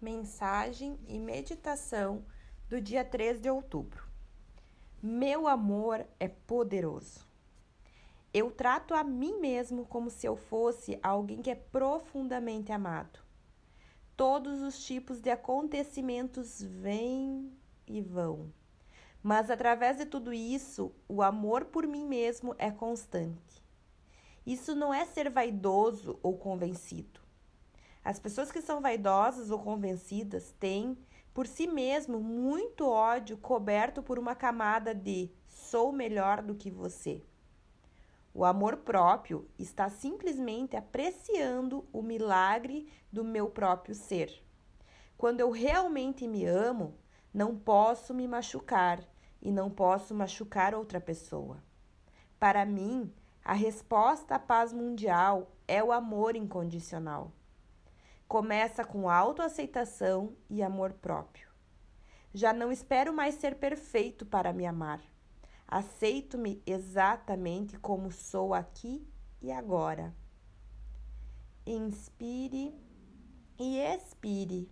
mensagem e meditação do dia 3 de outubro. Meu amor é poderoso. Eu trato a mim mesmo como se eu fosse alguém que é profundamente amado. Todos os tipos de acontecimentos vêm e vão. Mas através de tudo isso, o amor por mim mesmo é constante. Isso não é ser vaidoso ou convencido. As pessoas que são vaidosas ou convencidas têm, por si mesmo, muito ódio coberto por uma camada de sou melhor do que você. O amor próprio está simplesmente apreciando o milagre do meu próprio ser. Quando eu realmente me amo, não posso me machucar e não posso machucar outra pessoa. Para mim, a resposta à paz mundial é o amor incondicional. Começa com autoaceitação e amor próprio. Já não espero mais ser perfeito para me amar. Aceito-me exatamente como sou aqui e agora. Inspire e expire.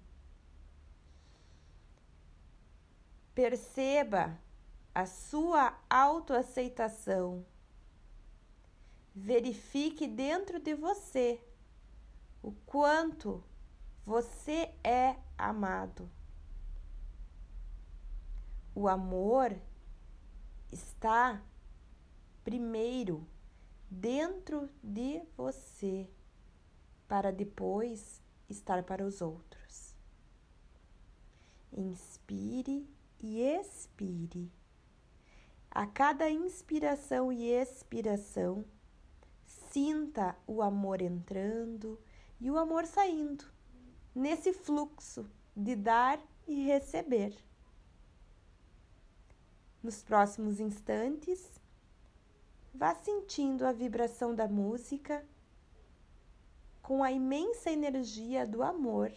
Perceba a sua autoaceitação. Verifique dentro de você o quanto você é amado. O amor está primeiro dentro de você, para depois estar para os outros. Inspire e expire. A cada inspiração e expiração, sinta o amor entrando e o amor saindo nesse fluxo de dar e receber. Nos próximos instantes, vá sentindo a vibração da música com a imensa energia do amor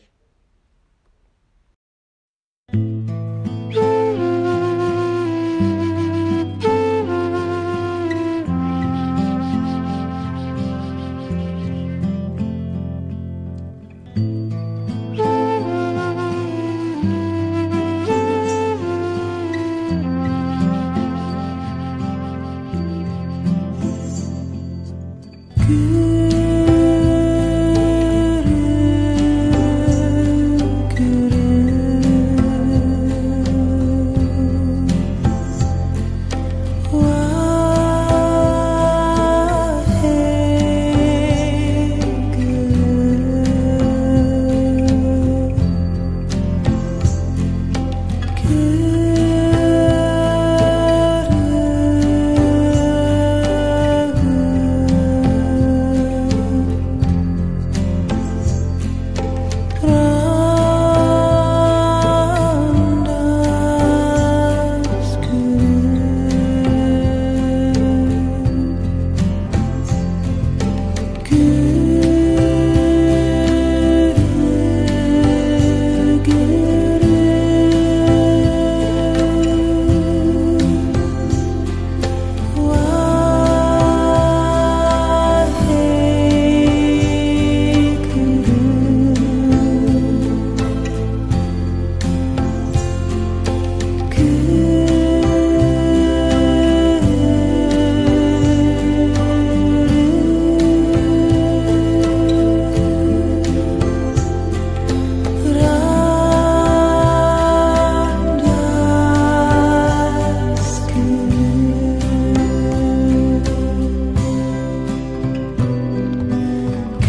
you.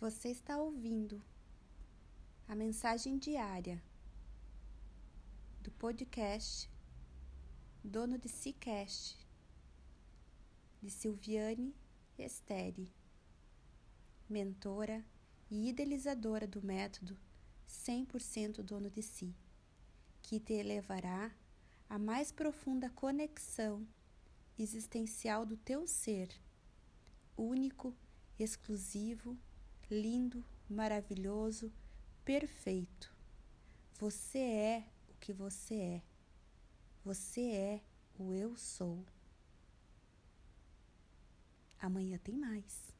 Você está ouvindo a mensagem diária do podcast Dono de Cicast de Silviane Esteri, mentora e idealizadora do método 100% dono de si, que te elevará à mais profunda conexão existencial do teu ser, único, exclusivo, lindo, maravilhoso, perfeito. Você é o que você é. Você é o eu sou. Amanhã tem mais.